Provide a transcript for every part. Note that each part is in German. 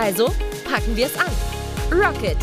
Also packen wir es an. Rocket!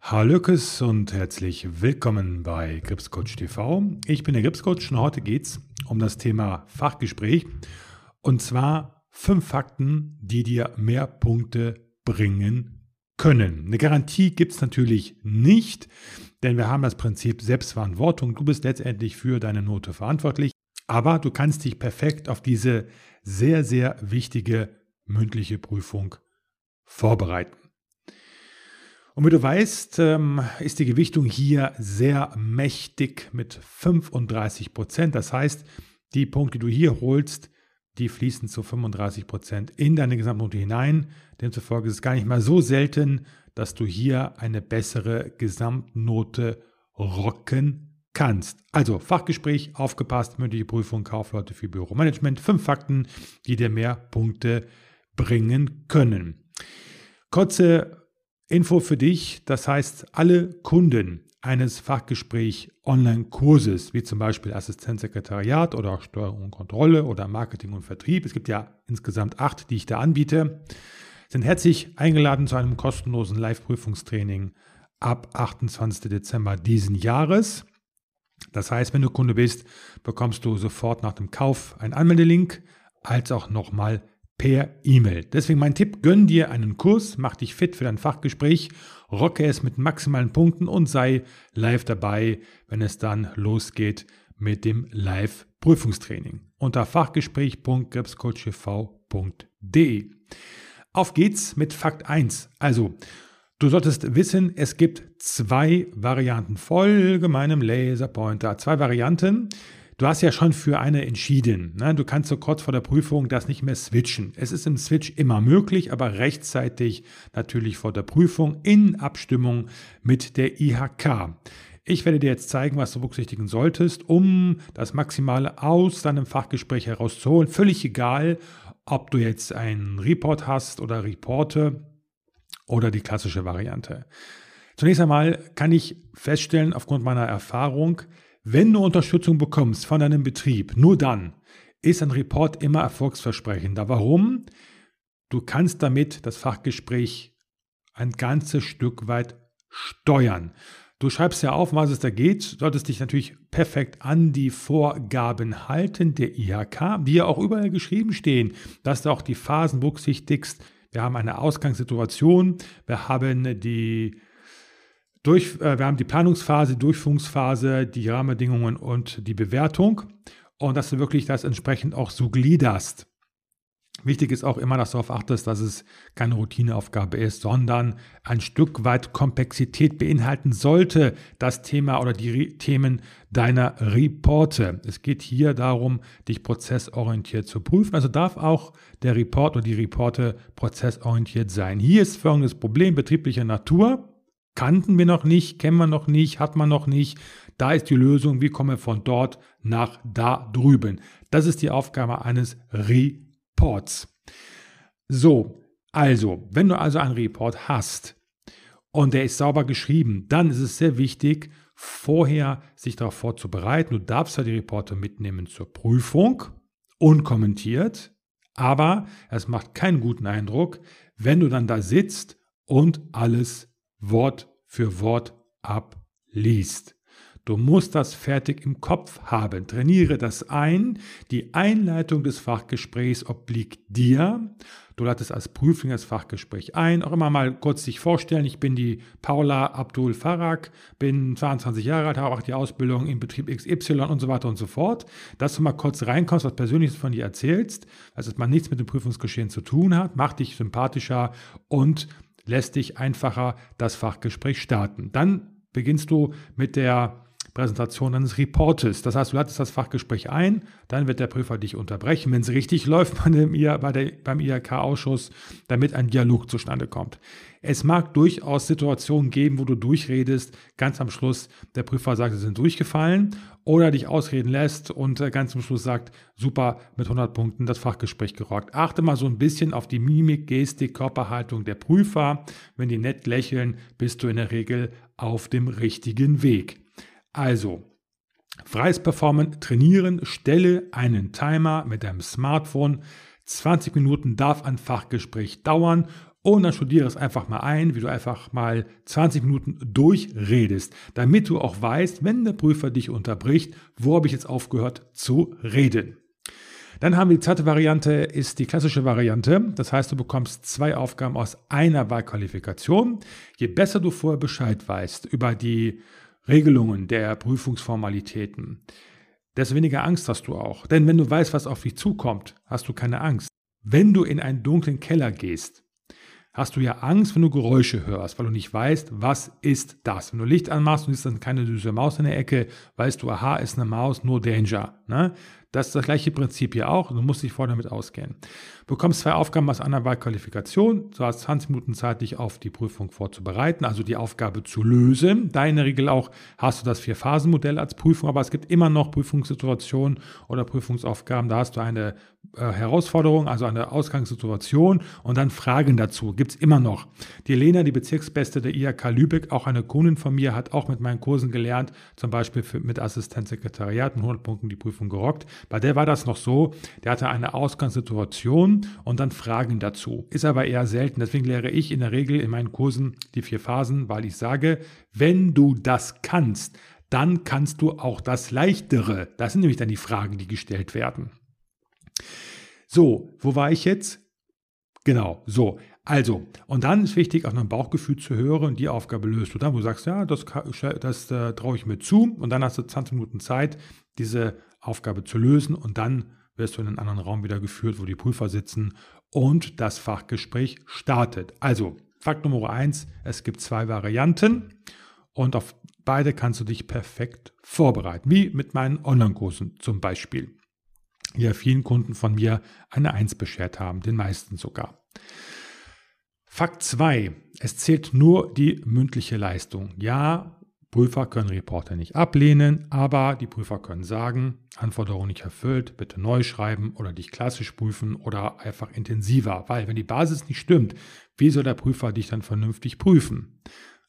Hallöckes und herzlich willkommen bei Gripscoach TV. Ich bin der Gripscoach und heute geht es um das Thema Fachgespräch und zwar fünf Fakten, die dir mehr Punkte bringen können. Eine Garantie gibt es natürlich nicht, denn wir haben das Prinzip Selbstverantwortung. Du bist letztendlich für deine Note verantwortlich, aber du kannst dich perfekt auf diese sehr, sehr wichtige mündliche Prüfung vorbereiten. Und wie du weißt, ähm, ist die Gewichtung hier sehr mächtig mit 35 Prozent. Das heißt, die Punkte, die du hier holst, die fließen zu 35 Prozent in deine Gesamtnote hinein. Demzufolge ist es gar nicht mal so selten, dass du hier eine bessere Gesamtnote rocken kannst. Also Fachgespräch, aufgepasst, mündliche Prüfung, Kaufleute für Büromanagement. Fünf Fakten, die dir mehr Punkte bringen können. Kurze Info für dich, das heißt, alle Kunden eines Fachgespräch Online-Kurses, wie zum Beispiel Assistenzsekretariat oder Steuerung und Kontrolle oder Marketing und Vertrieb, es gibt ja insgesamt acht, die ich da anbiete, sind herzlich eingeladen zu einem kostenlosen Live-Prüfungstraining ab 28. Dezember diesen Jahres. Das heißt, wenn du Kunde bist, bekommst du sofort nach dem Kauf einen Anmeldelink, als auch nochmal per E-Mail. Deswegen mein Tipp, gönn dir einen Kurs, mach dich fit für dein Fachgespräch, rocke es mit maximalen Punkten und sei live dabei, wenn es dann losgeht mit dem Live-Prüfungstraining. Unter fachgespräch.gripscoachtv.de. Auf geht's mit Fakt 1. Also, Du solltest wissen, es gibt zwei Varianten. Folge meinem Laserpointer. Zwei Varianten. Du hast ja schon für eine entschieden. Ne? Du kannst so kurz vor der Prüfung das nicht mehr switchen. Es ist im Switch immer möglich, aber rechtzeitig natürlich vor der Prüfung in Abstimmung mit der IHK. Ich werde dir jetzt zeigen, was du berücksichtigen solltest, um das Maximale aus deinem Fachgespräch herauszuholen. Völlig egal, ob du jetzt einen Report hast oder Reporte oder die klassische Variante. Zunächst einmal kann ich feststellen, aufgrund meiner Erfahrung, wenn du Unterstützung bekommst von deinem Betrieb, nur dann ist ein Report immer erfolgsversprechender. Warum? Du kannst damit das Fachgespräch ein ganzes Stück weit steuern. Du schreibst ja auf, was es da geht, solltest dich natürlich perfekt an die Vorgaben halten der IHK, die ja auch überall geschrieben stehen, dass du auch die Phasen berücksichtigst, wir haben eine Ausgangssituation, wir haben die durch, äh, wir haben die Planungsphase, Durchführungsphase, die Rahmenbedingungen und die Bewertung und dass du wirklich das entsprechend auch so gliederst. Wichtig ist auch immer, dass du darauf achtest, dass es keine Routineaufgabe ist, sondern ein Stück weit Komplexität beinhalten sollte, das Thema oder die Re Themen deiner Reporte. Es geht hier darum, dich prozessorientiert zu prüfen. Also darf auch der Report oder die Reporte prozessorientiert sein. Hier ist folgendes Problem betrieblicher Natur. Kannten wir noch nicht, kennen wir noch nicht, hat man noch nicht. Da ist die Lösung, wie komme von dort nach da drüben. Das ist die Aufgabe eines Reports. Reports. So, also, wenn du also einen Report hast und der ist sauber geschrieben, dann ist es sehr wichtig, vorher sich darauf vorzubereiten. Du darfst ja die Reporte mitnehmen zur Prüfung, unkommentiert, aber es macht keinen guten Eindruck, wenn du dann da sitzt und alles Wort für Wort abliest. Du musst das fertig im Kopf haben. Trainiere das ein. Die Einleitung des Fachgesprächs obliegt dir. Du leitest als Prüfling das Fachgespräch ein. Auch immer mal kurz dich vorstellen. Ich bin die Paula Abdul Farag, bin 22 Jahre alt, habe auch die Ausbildung im Betrieb XY und so weiter und so fort. Dass du mal kurz reinkommst, was Persönliches von dir erzählst, dass man nichts mit dem Prüfungsgeschehen zu tun hat, macht dich sympathischer und lässt dich einfacher das Fachgespräch starten. Dann beginnst du mit der Präsentation eines Reportes. Das heißt, du leitest das Fachgespräch ein, dann wird der Prüfer dich unterbrechen, wenn es richtig läuft bei dem, bei der, beim IHK-Ausschuss, damit ein Dialog zustande kommt. Es mag durchaus Situationen geben, wo du durchredest, ganz am Schluss der Prüfer sagt, sie sind durchgefallen oder dich ausreden lässt und äh, ganz am Schluss sagt, super, mit 100 Punkten das Fachgespräch gerockt. Achte mal so ein bisschen auf die Mimik, Gestik, Körperhaltung der Prüfer. Wenn die nett lächeln, bist du in der Regel auf dem richtigen Weg. Also, freies Performen, trainieren, stelle einen Timer mit deinem Smartphone. 20 Minuten darf ein Fachgespräch dauern und dann studiere es einfach mal ein, wie du einfach mal 20 Minuten durchredest, damit du auch weißt, wenn der Prüfer dich unterbricht, wo habe ich jetzt aufgehört zu reden. Dann haben wir die zweite Variante, ist die klassische Variante. Das heißt, du bekommst zwei Aufgaben aus einer Wahlqualifikation. Je besser du vorher Bescheid weißt über die Regelungen der Prüfungsformalitäten, desto weniger Angst hast du auch. Denn wenn du weißt, was auf dich zukommt, hast du keine Angst. Wenn du in einen dunklen Keller gehst, hast du ja Angst, wenn du Geräusche hörst, weil du nicht weißt, was ist das. Wenn du Licht anmachst und siehst dann keine süße Maus in der Ecke, weißt du, aha, ist eine Maus, nur Danger. Ne? Das ist das gleiche Prinzip hier auch. Du musst dich vorher damit auskennen. Du bekommst zwei Aufgaben aus einer Wahlqualifikation. Du hast 20 Minuten Zeit, dich auf die Prüfung vorzubereiten, also die Aufgabe zu lösen. Da in der Regel auch hast du das Vier-Phasen-Modell als Prüfung, aber es gibt immer noch Prüfungssituationen oder Prüfungsaufgaben. Da hast du eine äh, Herausforderung, also eine Ausgangssituation und dann Fragen dazu. Gibt es immer noch. Die Lena, die Bezirksbeste der IHK Lübeck, auch eine Kundin von mir, hat auch mit meinen Kursen gelernt, zum Beispiel für, mit Assistenzsekretariat mit 100 Punkten die Prüfung gerockt. Bei der war das noch so, der hatte eine Ausgangssituation und dann Fragen dazu. Ist aber eher selten. Deswegen lehre ich in der Regel in meinen Kursen die vier Phasen, weil ich sage, wenn du das kannst, dann kannst du auch das Leichtere. Das sind nämlich dann die Fragen, die gestellt werden. So, wo war ich jetzt? Genau, so. Also, und dann ist wichtig, auch noch ein Bauchgefühl zu hören, die Aufgabe löst du dann, wo du sagst, ja, das, das äh, traue ich mir zu und dann hast du 20 Minuten Zeit, diese Aufgabe zu lösen und dann wirst du in einen anderen Raum wieder geführt, wo die Prüfer sitzen und das Fachgespräch startet. Also, Fakt Nummer eins, es gibt zwei Varianten und auf beide kannst du dich perfekt vorbereiten, wie mit meinen Online-Kursen zum Beispiel. Ja, vielen Kunden von mir eine Eins beschert haben, den meisten sogar. Fakt 2. Es zählt nur die mündliche Leistung. Ja, Prüfer können Reporter nicht ablehnen, aber die Prüfer können sagen, Anforderung nicht erfüllt, bitte neu schreiben oder dich klassisch prüfen oder einfach intensiver, weil wenn die Basis nicht stimmt, wie soll der Prüfer dich dann vernünftig prüfen?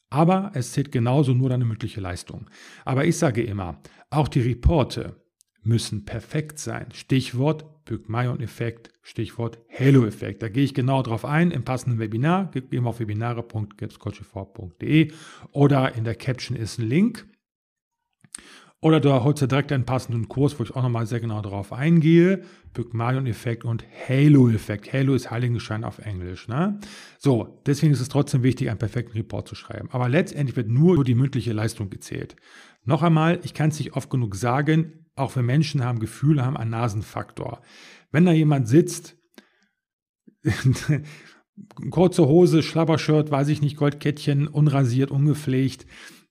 Aber es zählt genauso nur deine mündliche Leistung. Aber ich sage immer, auch die Reporte müssen perfekt sein. Stichwort Pygmalion-Effekt, Stichwort Halo-Effekt. Da gehe ich genau drauf ein im passenden Webinar. Gehen wir auf webinare.gipscoachv.de oder in der Caption ist ein Link. Oder du holst dir direkt einen passenden Kurs, wo ich auch nochmal sehr genau darauf eingehe. Pygmalion-Effekt und Halo-Effekt. Halo ist Heiligenschein auf Englisch. Ne? So, deswegen ist es trotzdem wichtig, einen perfekten Report zu schreiben. Aber letztendlich wird nur die mündliche Leistung gezählt. Noch einmal, ich kann es nicht oft genug sagen, auch wir Menschen haben Gefühle, haben einen Nasenfaktor. Wenn da jemand sitzt, kurze Hose, Schlabbershirt, weiß ich nicht, Goldkettchen, unrasiert, ungepflegt,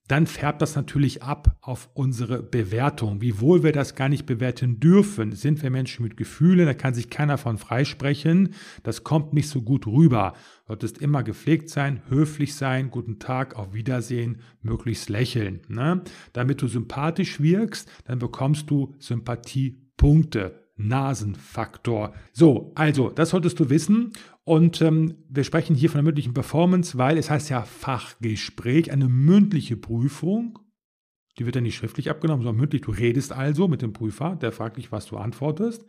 dann färbt das natürlich ab auf unsere Bewertung. Wiewohl wir das gar nicht bewerten dürfen, sind wir Menschen mit Gefühlen, da kann sich keiner von freisprechen. Das kommt nicht so gut rüber. Du solltest immer gepflegt sein, höflich sein, guten Tag, auf Wiedersehen, möglichst lächeln. Ne? Damit du sympathisch wirkst, dann bekommst du Sympathiepunkte. Nasenfaktor. So, also, das solltest du wissen. Und ähm, wir sprechen hier von der mündlichen Performance, weil es heißt ja Fachgespräch, eine mündliche Prüfung. Die wird ja nicht schriftlich abgenommen, sondern mündlich. Du redest also mit dem Prüfer, der fragt dich, was du antwortest,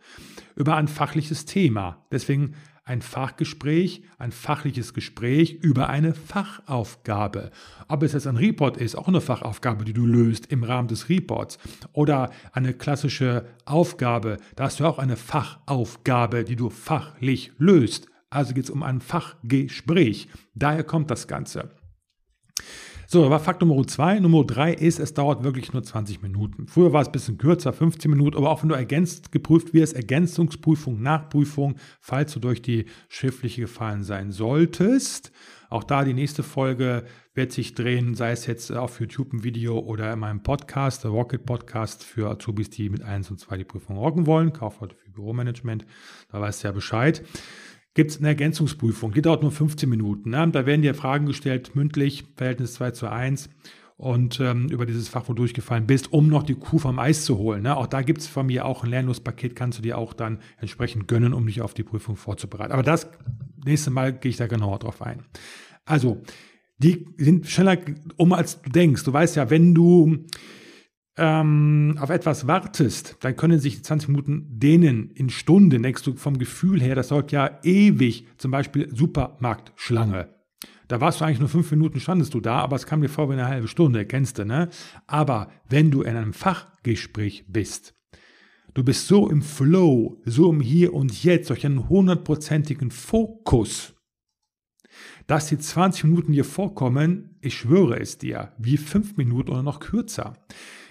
über ein fachliches Thema. Deswegen ein Fachgespräch, ein fachliches Gespräch über eine Fachaufgabe. Ob es jetzt ein Report ist, auch eine Fachaufgabe, die du löst im Rahmen des Reports. Oder eine klassische Aufgabe, da hast du auch eine Fachaufgabe, die du fachlich löst. Also geht es um ein Fachgespräch. Daher kommt das Ganze. So, war Fakt Nummer zwei. Nummer drei ist, es dauert wirklich nur 20 Minuten. Früher war es ein bisschen kürzer, 15 Minuten, aber auch wenn du ergänzt geprüft wirst, Ergänzungsprüfung, Nachprüfung, falls du durch die schriftliche gefallen sein solltest, Auch da die nächste Folge wird sich drehen, sei es jetzt auf YouTube ein Video oder in meinem Podcast, der Rocket Podcast für Azubis, die mit 1 und 2 die Prüfung rocken wollen, Kaufleute für Büromanagement, da weißt du ja Bescheid. Gibt es eine Ergänzungsprüfung, die dauert nur 15 Minuten. Ne? Da werden dir Fragen gestellt, mündlich, Verhältnis 2 zu 1 und ähm, über dieses Fach, wo du durchgefallen bist, um noch die Kuh vom Eis zu holen. Ne? Auch da gibt es von mir auch ein Lernlospaket, kannst du dir auch dann entsprechend gönnen, um dich auf die Prüfung vorzubereiten. Aber das nächste Mal gehe ich da genauer drauf ein. Also, die sind schneller um, als du denkst. Du weißt ja, wenn du ähm, auf etwas wartest, dann können sich die 20 Minuten dehnen in Stunden. Denkst du vom Gefühl her, das dauert ja ewig. Zum Beispiel Supermarktschlange. Da warst du eigentlich nur fünf Minuten, standest du da, aber es kam dir vor wie eine halbe Stunde, kennst du, ne? Aber wenn du in einem Fachgespräch bist, du bist so im Flow, so im Hier und Jetzt, durch einen hundertprozentigen Fokus, dass die 20 Minuten dir vorkommen, ich schwöre es dir, wie fünf Minuten oder noch kürzer.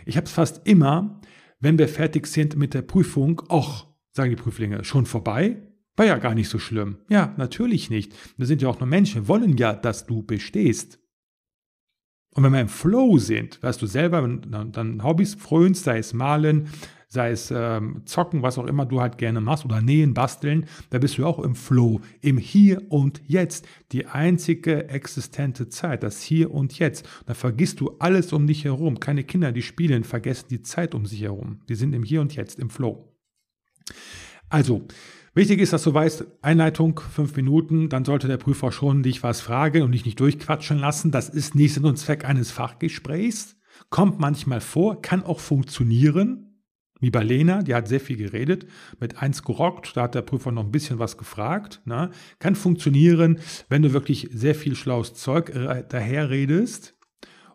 Ich habe es fast immer, wenn wir fertig sind mit der Prüfung, ach, sagen die Prüflinge, schon vorbei? War ja gar nicht so schlimm. Ja, natürlich nicht. Wir sind ja auch nur Menschen, wollen ja, dass du bestehst. Und wenn wir im Flow sind, weißt du selber, dann, dann Hobbys frönst, sei es malen, sei es ähm, zocken, was auch immer du halt gerne machst oder nähen, basteln, da bist du auch im Flow, im Hier und Jetzt. Die einzige existente Zeit, das Hier und Jetzt. Da vergisst du alles um dich herum. Keine Kinder, die spielen, vergessen die Zeit um sich herum. Die sind im Hier und Jetzt, im Flow. Also, Wichtig ist, dass du weißt, Einleitung fünf Minuten, dann sollte der Prüfer schon dich was fragen und dich nicht durchquatschen lassen. Das ist nicht Sinn und Zweck eines Fachgesprächs. Kommt manchmal vor, kann auch funktionieren. Wie bei Lena, die hat sehr viel geredet, mit eins gerockt, da hat der Prüfer noch ein bisschen was gefragt. Ne? Kann funktionieren, wenn du wirklich sehr viel schlaues Zeug äh, daherredest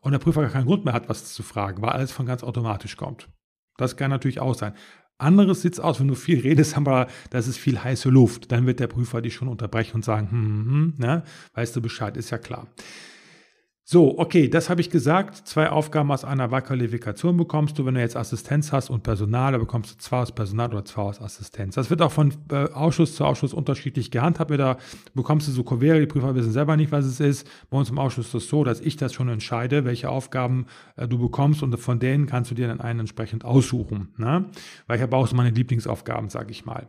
und der Prüfer gar keinen Grund mehr hat, was zu fragen, weil alles von ganz automatisch kommt. Das kann natürlich auch sein. Anderes sieht aus, wenn du viel redest, aber das ist viel heiße Luft. Dann wird der Prüfer dich schon unterbrechen und sagen, hm, hm, hm, ne? weißt du Bescheid, ist ja klar. So, okay, das habe ich gesagt. Zwei Aufgaben aus einer Wahlqualifikation bekommst du. Wenn du jetzt Assistenz hast und Personal, da bekommst du zwei aus Personal oder zwei aus Assistenz. Das wird auch von äh, Ausschuss zu Ausschuss unterschiedlich gehandhabt. Da bekommst du so Kuvere, die Prüfer wissen selber nicht, was es ist. Bei uns im Ausschuss ist es so, dass ich das schon entscheide, welche Aufgaben äh, du bekommst und von denen kannst du dir dann einen entsprechend aussuchen. Ne? Weil ich habe auch so meine Lieblingsaufgaben, sage ich mal.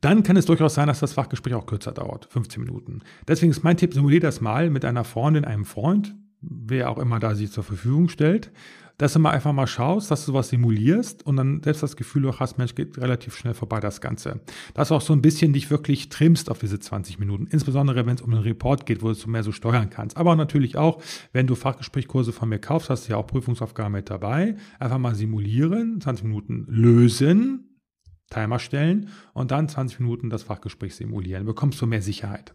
Dann kann es durchaus sein, dass das Fachgespräch auch kürzer dauert, 15 Minuten. Deswegen ist mein Tipp, simulier das mal mit einer Freundin, einem Freund, wer auch immer da sich zur Verfügung stellt, dass du mal einfach mal schaust, dass du was simulierst und dann selbst das Gefühl auch hast, Mensch, geht relativ schnell vorbei das Ganze. Dass du auch so ein bisschen dich wirklich trimmst auf diese 20 Minuten, insbesondere wenn es um einen Report geht, wo du mehr so steuern kannst. Aber natürlich auch, wenn du Fachgesprächkurse von mir kaufst, hast du ja auch Prüfungsaufgaben mit dabei. Einfach mal simulieren, 20 Minuten lösen, Timer stellen und dann 20 Minuten das Fachgespräch simulieren. Bekommst du mehr Sicherheit.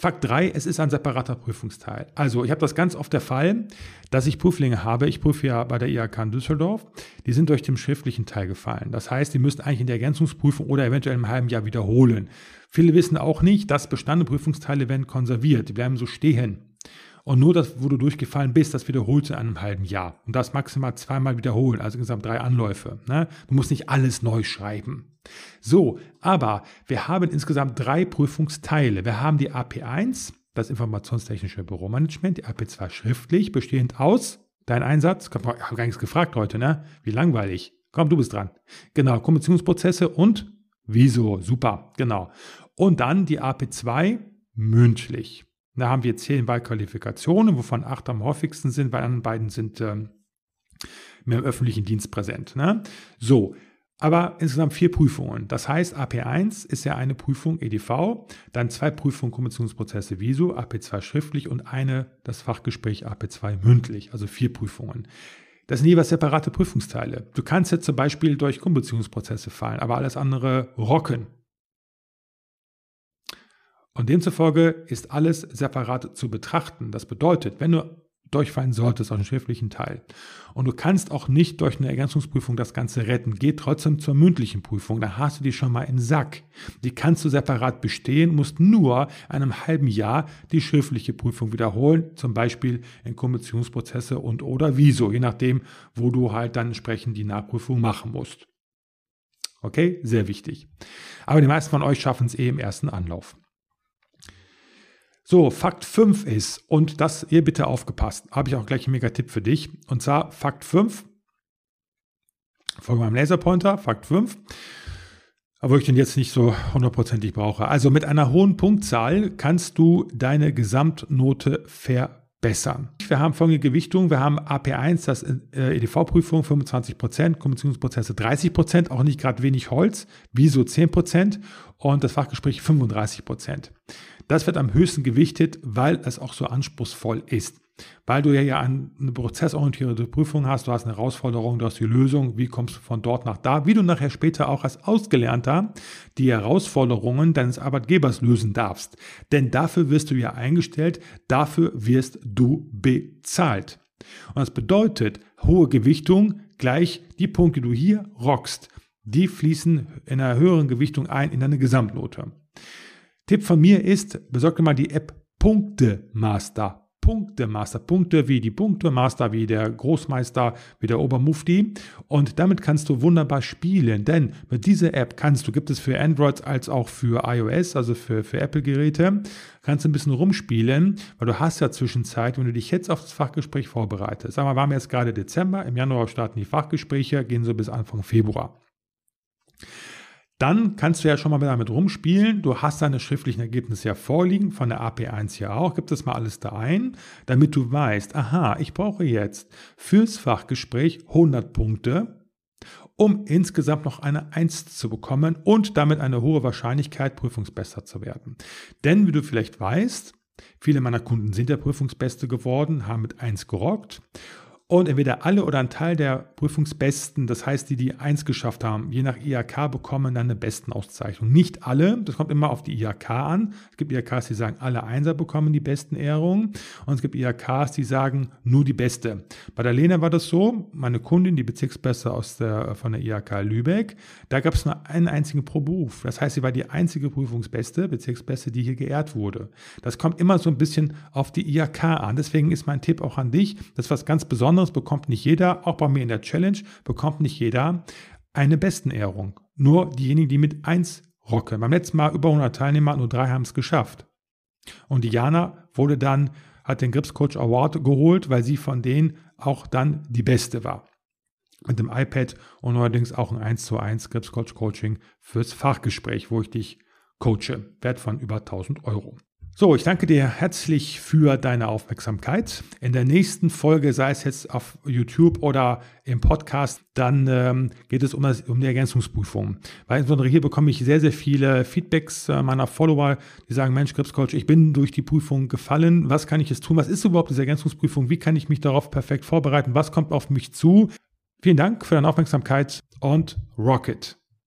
Fakt 3, es ist ein separater Prüfungsteil. Also ich habe das ganz oft der Fall, dass ich Prüflinge habe. Ich prüfe ja bei der IHK in Düsseldorf. Die sind durch den schriftlichen Teil gefallen. Das heißt, die müssen eigentlich in der Ergänzungsprüfung oder eventuell im halben Jahr wiederholen. Viele wissen auch nicht, dass bestandene Prüfungsteile werden konserviert. Die bleiben so stehen. Und nur das, wo du durchgefallen bist, das wiederholst du in einem halben Jahr. Und das maximal zweimal wiederholen, also insgesamt drei Anläufe. Ne? Du musst nicht alles neu schreiben. So, aber wir haben insgesamt drei Prüfungsteile. Wir haben die AP1, das informationstechnische Büromanagement, die AP2 schriftlich, bestehend aus, dein Einsatz, ich habe gar nichts gefragt heute, ne? Wie langweilig. Komm, du bist dran. Genau, Kommunikationsprozesse und Wieso, super, genau. Und dann die AP2 mündlich. Da haben wir zehn Wahlqualifikationen, wovon acht am häufigsten sind, weil anderen beiden sind ähm, mehr im öffentlichen Dienst präsent. Ne? So, aber insgesamt vier Prüfungen. Das heißt, AP1 ist ja eine Prüfung EDV, dann zwei Prüfungen Kommissionsprozesse VISO, AP2 schriftlich und eine, das Fachgespräch AP2 mündlich, also vier Prüfungen. Das sind jeweils separate Prüfungsteile. Du kannst jetzt zum Beispiel durch Kommissionsprozesse fallen, aber alles andere rocken. Und demzufolge ist alles separat zu betrachten. Das bedeutet, wenn du durchfallen solltest aus dem schriftlichen Teil und du kannst auch nicht durch eine Ergänzungsprüfung das Ganze retten, geh trotzdem zur mündlichen Prüfung, da hast du die schon mal im Sack. Die kannst du separat bestehen, musst nur einem halben Jahr die schriftliche Prüfung wiederholen, zum Beispiel in Kommissionsprozesse und oder Wieso, je nachdem, wo du halt dann entsprechend die Nachprüfung machen musst. Okay, sehr wichtig. Aber die meisten von euch schaffen es eh im ersten Anlauf. So, Fakt 5 ist, und das ihr bitte aufgepasst, habe ich auch gleich einen Mega-Tipp für dich. Und zwar Fakt 5, folge meinem Laserpointer, Fakt 5, obwohl ich den jetzt nicht so hundertprozentig brauche. Also mit einer hohen Punktzahl kannst du deine Gesamtnote verbessern. Wir haben folgende Gewichtung. Wir haben AP1, das äh, EDV-Prüfung 25%, Kommunikationsprozesse 30%, auch nicht gerade wenig Holz, wieso 10% und das Fachgespräch 35%. Das wird am höchsten gewichtet, weil es auch so anspruchsvoll ist. Weil du ja, eine prozessorientierte Prüfung hast, du hast eine Herausforderung, du hast die Lösung, wie kommst du von dort nach da, wie du nachher später auch als Ausgelernter die Herausforderungen deines Arbeitgebers lösen darfst. Denn dafür wirst du ja eingestellt, dafür wirst du bezahlt. Und das bedeutet, hohe Gewichtung gleich die Punkte, die du hier rockst, die fließen in einer höheren Gewichtung ein in deine Gesamtnote. Tipp von mir ist, besorg dir mal die App Punktemaster. Punktemaster. Punkte wie die Punktemaster, wie der Großmeister, wie der Obermufti. Und damit kannst du wunderbar spielen, denn mit dieser App kannst du, gibt es für Android als auch für iOS, also für, für Apple-Geräte, kannst du ein bisschen rumspielen, weil du hast ja Zwischenzeit, wenn du dich jetzt auf das Fachgespräch vorbereitest. Sagen wir, wir haben jetzt gerade Dezember, im Januar starten die Fachgespräche, gehen so bis Anfang Februar. Dann kannst du ja schon mal damit rumspielen. Du hast deine schriftlichen Ergebnisse ja vorliegen, von der AP1 ja auch. Gib das mal alles da ein, damit du weißt, aha, ich brauche jetzt fürs Fachgespräch 100 Punkte, um insgesamt noch eine 1 zu bekommen und damit eine hohe Wahrscheinlichkeit, prüfungsbesser zu werden. Denn wie du vielleicht weißt, viele meiner Kunden sind ja Prüfungsbeste geworden, haben mit 1 gerockt und entweder alle oder ein Teil der Prüfungsbesten, das heißt, die die eins geschafft haben, je nach IHK bekommen dann eine Bestenauszeichnung. Nicht alle, das kommt immer auf die IHK an. Es gibt IHKs, die sagen, alle Einser bekommen die besten Ehrungen und es gibt IHKs, die sagen, nur die Beste. Bei der Lena war das so, meine Kundin, die Bezirksbeste aus der, von der IHK Lübeck, da gab es nur einen einzigen pro Beruf. Das heißt, sie war die einzige Prüfungsbeste, Bezirksbeste, die hier geehrt wurde. Das kommt immer so ein bisschen auf die IHK an. Deswegen ist mein Tipp auch an dich, das ist was ganz Besonderes anderes bekommt nicht jeder, auch bei mir in der Challenge, bekommt nicht jeder eine Bestenehrung. Nur diejenigen, die mit 1 rocken. Beim letzten Mal über 100 Teilnehmer, nur drei haben es geschafft. Und Diana wurde dann, hat den Grips Coach Award geholt, weil sie von denen auch dann die Beste war. Mit dem iPad und neuerdings auch ein 1 zu 1 Grips Coach Coaching fürs Fachgespräch, wo ich dich coache. Wert von über 1000 Euro. So, ich danke dir herzlich für deine Aufmerksamkeit. In der nächsten Folge, sei es jetzt auf YouTube oder im Podcast, dann ähm, geht es um, das, um die Ergänzungsprüfung. Weil insbesondere hier bekomme ich sehr, sehr viele Feedbacks äh, meiner Follower, die sagen, Mensch, Krebscoach, ich bin durch die Prüfung gefallen. Was kann ich jetzt tun? Was ist überhaupt diese Ergänzungsprüfung? Wie kann ich mich darauf perfekt vorbereiten? Was kommt auf mich zu? Vielen Dank für deine Aufmerksamkeit und Rocket.